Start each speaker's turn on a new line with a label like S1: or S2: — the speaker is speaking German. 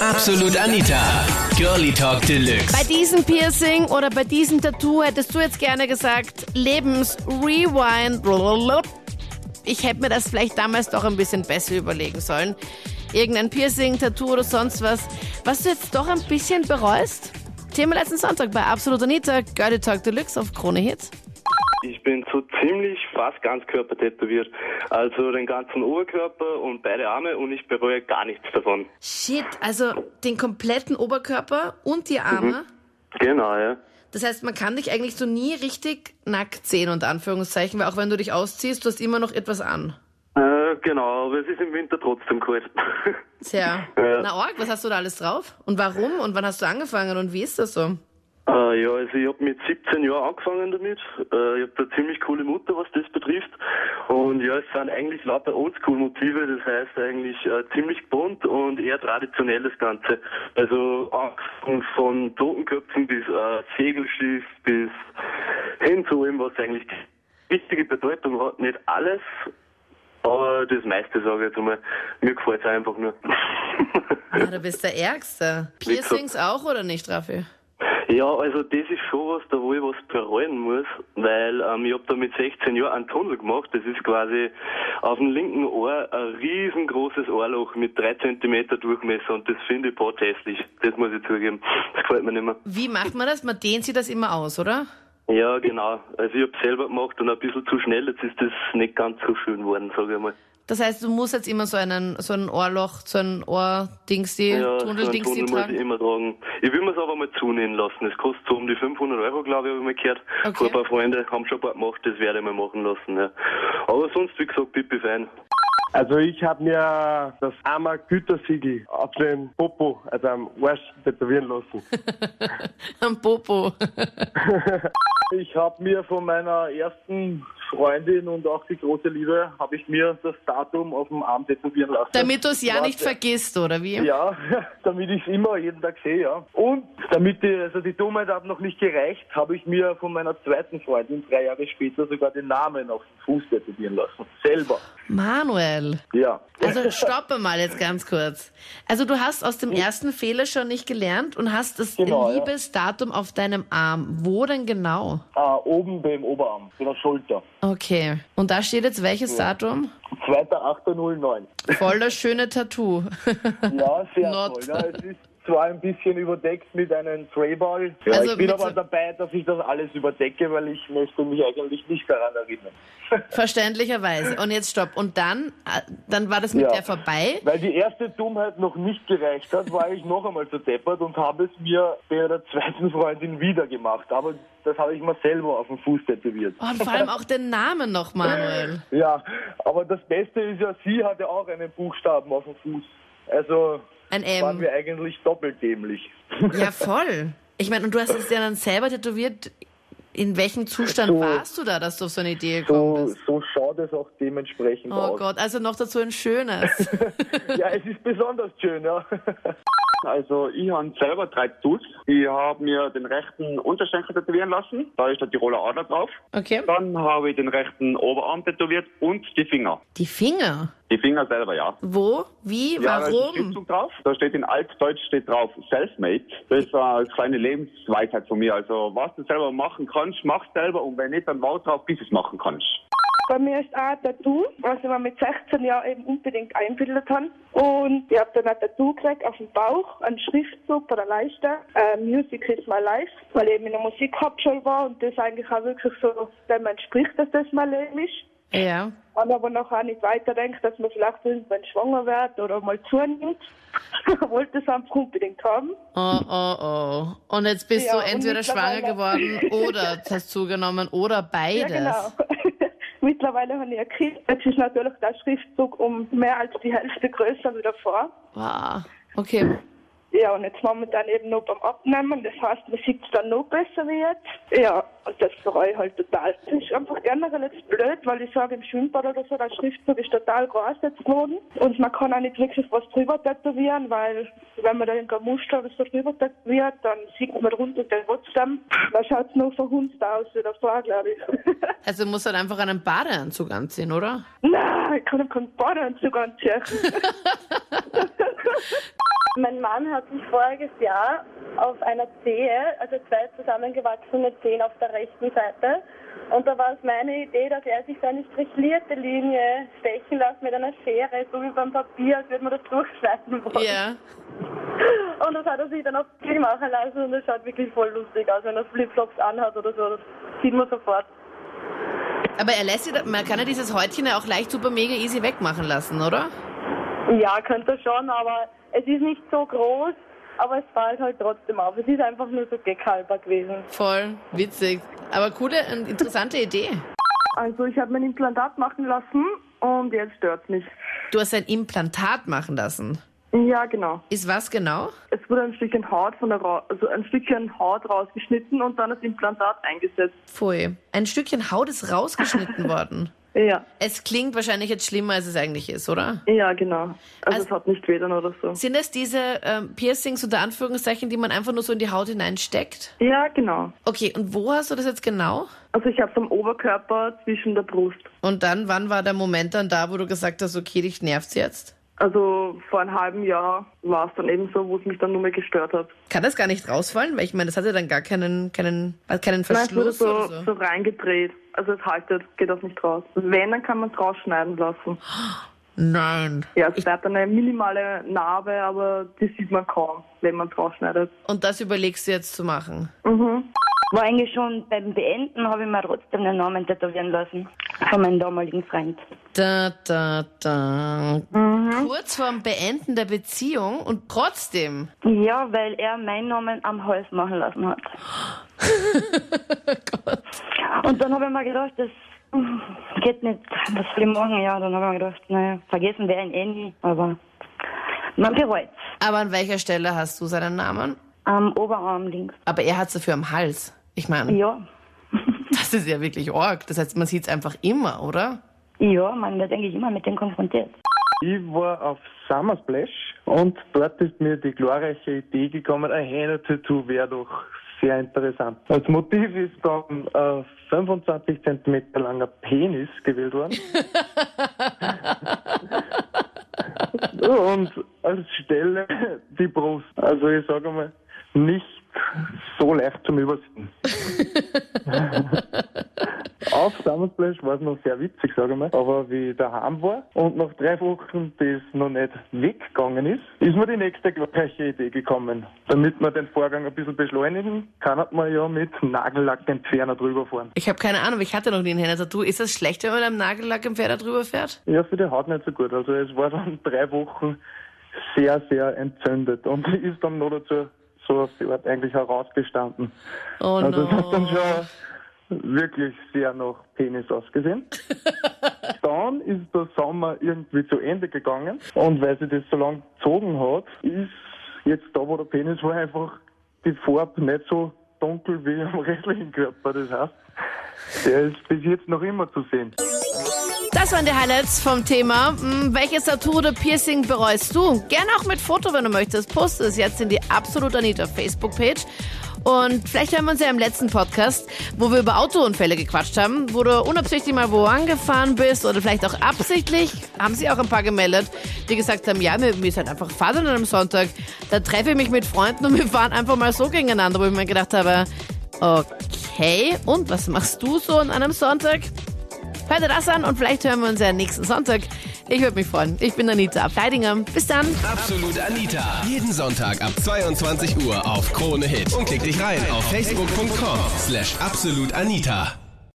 S1: Absolut Anita. Girlie Talk Deluxe.
S2: Bei diesem Piercing oder bei diesem Tattoo hättest du jetzt gerne gesagt, Lebens-Rewind. Ich hätte mir das vielleicht damals doch ein bisschen besser überlegen sollen. Irgendein Piercing, Tattoo oder sonst was, was du jetzt doch ein bisschen bereust? Thema letzten Sonntag bei Absolut Anita, Girlie Talk Deluxe auf Krone Hits.
S3: Ich bin so ziemlich fast ganz Körper tätowiert. Also den ganzen Oberkörper und beide Arme und ich bereue gar nichts davon.
S2: Shit, also den kompletten Oberkörper und die Arme?
S3: Genau, ja.
S2: Das heißt, man kann dich eigentlich so nie richtig nackt sehen, unter Anführungszeichen, weil auch wenn du dich ausziehst, du hast immer noch etwas an.
S3: Äh, genau, aber es ist im Winter trotzdem kalt.
S2: Tja,
S3: Ja.
S2: na Org, was hast du da alles drauf? Und warum? Und wann hast du angefangen? Und wie ist das so?
S3: Äh, ja, also ich habe mit 17 Jahren angefangen damit. Äh, ich habe eine ziemlich coole Mutter, was das betrifft. Und ja, es sind eigentlich lauter Oldschool-Motive, das heißt eigentlich äh, ziemlich bunt und eher traditionell das Ganze. Also angefangen von Totenköpfen bis äh, Segelschiff bis hin zu ihm, was eigentlich wichtige Bedeutung hat. Nicht alles, aber das meiste sage ich jetzt einmal. Mir gefällt es einfach nur.
S2: Ja, du bist der Ärgste. Piercings auch oder nicht, Raffi?
S3: Ja, also das ist schon was, da wo ich was bereuen muss, weil ähm, ich habe da mit 16 Jahren einen Tunnel gemacht. Das ist quasi auf dem linken Ohr ein riesengroßes Ohrloch mit drei Zentimeter Durchmesser und das finde ich hässlich. Das muss ich zugeben. Das gefällt mir nicht mehr.
S2: Wie macht man das? Man dehnt sich das immer aus, oder?
S3: Ja, genau. Also ich habe selber gemacht und ein bisschen zu schnell. Jetzt ist das nicht ganz so schön geworden, sage ich mal.
S2: Das heißt, du musst jetzt immer so einen, so ein Ohrloch, so ein Ohrdingsdi,
S3: Ja, so einen
S2: Tunneldingsdi
S3: Tunnel muss ich
S2: tragen.
S3: immer tragen. Ich will mir es aber mal zunehmen lassen. Es kostet so um die 500 Euro, glaube ich, habe ich mal gehört.
S2: Okay.
S3: Von ein paar Freunde haben schon ein paar gemacht, das werde ich mal machen lassen. Ja. Aber sonst, wie gesagt, pipi fein.
S4: Also ich habe mir das Ammer Gütersiegel auf den Popo, also am Arsch, tätowieren lassen.
S2: Am Popo.
S5: Ich habe mir von meiner ersten Freundin und auch die große Liebe, habe ich mir das Datum auf dem Arm tätowieren lassen.
S2: Damit du es ja
S5: Warte.
S2: nicht vergisst, oder wie?
S5: Ja, damit ich es immer jeden Tag sehe, ja. Und damit die, also die Dummheit hat noch nicht gereicht, habe ich mir von meiner zweiten Freundin drei Jahre später sogar den Namen auf den Fuß tätowieren lassen. Selber.
S2: Manuel.
S5: Ja.
S2: Also stoppe mal jetzt ganz kurz. Also du hast aus dem ersten Fehler schon nicht gelernt und hast das
S5: Genau, ja.
S2: Liebesdatum auf deinem Arm. Wo denn genau?
S5: Ah, oben beim Oberarm, bei der Schulter.
S2: Okay. Und da steht jetzt welches Datum?
S5: 2.8.09.
S2: Voll das schöne Tattoo.
S5: Ja, sehr
S2: Not.
S5: toll. Ja, es ist zwar ein bisschen überdeckt mit einem Sprayball. Ja,
S2: Also
S5: ich bin aber
S2: so-
S5: dabei, dass ich das alles überdecke, weil ich möchte mich eigentlich nicht daran erinnern.
S2: Verständlicherweise. Und jetzt stopp. Und dann, äh, dann war das mit
S5: Ja.
S2: der vorbei.
S5: Weil die erste Dummheit noch nicht gereicht hat, war ich noch einmal so deppert und habe es mir bei der zweiten Freundin wieder gemacht. Aber das habe ich mir selber auf den Fuß tätowiert.
S2: Oh, und vor allem auch den Namen noch, Manuel.
S5: Ja, aber das Beste ist ja, sie hatte auch einen Buchstaben auf dem Fuß. Also
S2: Ein
S5: waren
S2: M.
S5: wir eigentlich doppelt dämlich.
S2: Ja, voll. Ich meine, und du hast es ja dann selber tätowiert. In welchem Zustand
S5: So-
S2: warst du da, dass du auf so eine Idee gekommen
S5: So,
S2: bist?
S5: so schaut es auch dementsprechend
S2: Oh
S5: aus.
S2: Gott, also noch dazu ein schönes.
S5: Ja, es ist besonders schön, ja.
S6: Also ich habe selber drei Tattoos. Ich habe mir den rechten Unterschenkel tätowieren lassen. Da ist der Tiroler Adler drauf.
S2: Okay.
S6: Dann habe ich den rechten Oberarm tätowiert und die Finger.
S2: Die Finger.
S6: Die Finger selber, ja.
S2: Wo? Wie?
S6: Ja, da
S2: Warum?
S6: Schriftzug drauf. Da steht in Altdeutsch steht drauf Selfmade. Das ist eine kleine Lebensweisheit von mir. Also was du selber machen kannst, mach selber und wenn nicht, dann warte drauf, bis du es machen kannst.
S7: Bei mir ist auch ein Tattoo, was ich mir mit 16 Jahren eben unbedingt einbildet habe. Und ich habe dann ein Tattoo gekriegt auf dem Bauch, einen Schriftzug bei der Leiste, äh, Music is my life, weil ich eben in der Musikhauptschule war und das eigentlich auch wirklich so dem entspricht, dass das mein Leben ist.
S2: Ja.
S7: Und aber auch nicht weiterdenkt, dass man vielleicht irgendwann schwanger wird oder mal zunimmt. Wollte es einfach unbedingt haben.
S2: Oh, oh, oh. Und jetzt bist
S7: Ja,
S2: du entweder schwanger geworden oder hast zugenommen oder beides.
S7: Ja, genau. Mittlerweile habe ich ein Kind. Jetzt ist natürlich der Schriftzug um mehr als die Hälfte größer wie davor.
S2: Wow. Okay.
S7: Ja, und jetzt momentan eben noch beim Abnehmen. Das heißt, man sieht es dann noch besser wie jetzt. Ja, und das bereue ich halt total. Das ist einfach generell jetzt blöd, weil ich sage, im Schwimmbad oder so, der Schriftzug ist total groß jetzt geworden. Und man kann auch nicht wirklich was drüber tätowieren, weil wenn man da irgendein Muster oder so drüber tätowiert, dann sieht man drunter den trotzdem. Da schaut es noch verhunzt aus wie davor, glaube ich.
S2: Also du musst halt einfach einen Badeanzug anziehen, oder?
S7: Nein, ich kann keinen Badeanzug anziehen. Mein Mann hat sich voriges Jahr auf einer Zehe, also zwei zusammengewachsene Zehen auf der rechten Seite, und da war es meine Idee, dass er sich so eine strichlierte Linie stechen lässt mit einer Schere, so wie beim Papier, als würde man das durchschneiden wollen.
S2: Ja.
S7: Und das hat er sich dann auf Film machen lassen und das schaut wirklich voll lustig aus, wenn er Flipflops anhat oder so. Das sieht man sofort.
S2: Aber er lässt sich, man kann ja dieses Häutchen ja auch leicht super mega easy wegmachen lassen, oder?
S7: Ja, könnte schon, aber es ist nicht so groß, aber es fällt halt trotzdem auf. Es ist einfach nur so gekalber gewesen.
S2: Voll witzig. Aber coole und interessante Idee.
S7: Also ich habe mein Implantat machen lassen und jetzt stört's mich.
S2: Du hast ein Implantat machen lassen.
S7: Ja, genau.
S2: Ist was genau?
S7: Es wurde ein Stückchen Haut von der Ra also ein Stückchen Haut rausgeschnitten und dann das Implantat eingesetzt.
S2: Pfui. Ein Stückchen Haut ist rausgeschnitten worden.
S7: Ja,
S2: Es klingt wahrscheinlich jetzt schlimmer, als es eigentlich ist, oder?
S7: ja, genau. Also,
S2: Also-
S7: es hat nicht wehtan oder so.
S2: Sind es diese ähm, Piercings unter Anführungszeichen, die man einfach nur so in die Haut hineinsteckt?
S7: Ja, genau.
S2: Okay, und wo hast du das jetzt genau?
S7: Also ich habe es am Oberkörper zwischen der Brust.
S2: Und dann, wann war der Moment dann da, wo du gesagt hast, okay, dich nervt's jetzt?
S7: Also vor einem halben Jahr war es dann eben so, wo es mich dann nur mehr gestört hat.
S2: Kann das gar nicht rausfallen? Weil ich meine, das hat ja dann gar keinen, keinen, keinen
S7: Nein, es wurde
S2: Verschluss
S7: so, so.
S2: so.
S7: reingedreht. Also es haltet, geht auch nicht raus. Wenn, dann kann man es rausschneiden lassen.
S2: Nein.
S7: Ja, es bleibt eine minimale Narbe, aber die sieht man kaum, wenn man es rausschneidet.
S2: Und das überlegst du jetzt zu machen?
S8: War eigentlich schon beim Beenden, habe ich mir trotzdem den Namen tätowieren lassen. Von meinem damaligen Freund.
S2: Da, da, da. Kurz vorm Beenden der Beziehung und trotzdem.
S8: Ja, weil er meinen Namen am Hals machen lassen hat. Und dann habe ich mir gedacht, das geht nicht. Was soll ich machen? Ja, dann habe ich mir gedacht, naja, vergessen wäre ihn eh nie. Aber man bereut
S2: Aber an welcher Stelle hast du seinen Namen?
S8: Am Oberarm links.
S2: Aber er hat dafür am Hals. Ich meine,
S8: Ja.
S2: das ist ja wirklich arg. Das heißt, man sieht es einfach immer, oder?
S8: Ja, man wird eigentlich immer mit dem konfrontiert.
S4: Ich war auf Summer Splash und dort ist mir die glorreiche Idee gekommen, ein Hähne-Tattoo wäre doch sehr interessant. Als Motiv ist dann ein 25 cm langer Penis gewählt worden. und als Stelle die Brust. Also ich sage mal, nicht so leicht zum Übersehen. Auf Summer Splash war es noch sehr witzig, sage ich mal. Aber wie ich daheim war und nach drei Wochen das noch nicht weggegangen ist, ist mir die nächste glorreiche Idee gekommen. Damit wir den Vorgang ein bisschen beschleunigen, kann man ja mit Nagellackentferner drüber fahren.
S2: Ich habe keine Ahnung, ich hatte noch nie ein Hähne-Tattoo. Ist das schlecht, wenn man mit einem Nagellack im Pferd drüber fährt?
S4: Ja, für die Haut nicht so gut. Also es war dann drei Wochen sehr, sehr entzündet und ist dann noch dazu so Art eigentlich herausgestanden.
S2: Oh
S4: Also es hat
S2: no.
S4: dann schon wirklich sehr nach Penis ausgesehen. dann ist der Sommer irgendwie zu Ende gegangen und weil sich das so lang gezogen hat, ist jetzt da, wo der Penis war, einfach die Farbe nicht so dunkel wie am restlichen Körper. Das heißt, der ist bis jetzt noch immer zu sehen.
S2: Das waren die Highlights vom Thema. Hm, Welches Tattoo oder Piercing bereust du? Gerne auch mit Foto, wenn du möchtest. Poste es jetzt in die Absolut Anita Facebook-Page. Und vielleicht hören wir uns ja im letzten Podcast, wo wir über Autounfälle gequatscht haben, wo du unabsichtlich mal wo angefahren bist oder vielleicht auch absichtlich. Haben sich auch ein paar gemeldet, die gesagt haben, ja, mir, mir ist halt einfach Fahrt an einem Sonntag. Da treffe ich mich mit Freunden und wir fahren einfach mal so gegeneinander, wo ich mir gedacht habe, okay, und was machst du so an einem Sonntag? Hört ihr das an und vielleicht hören wir uns ja nächsten Sonntag. Ich würde mich freuen. Ich bin Anita Ableidinger. Bis dann.
S1: Absolut Anita. Jeden Sonntag ab 22 Uhr auf Krone Hit. Und klick dich rein auf facebook.com slash absolutanita.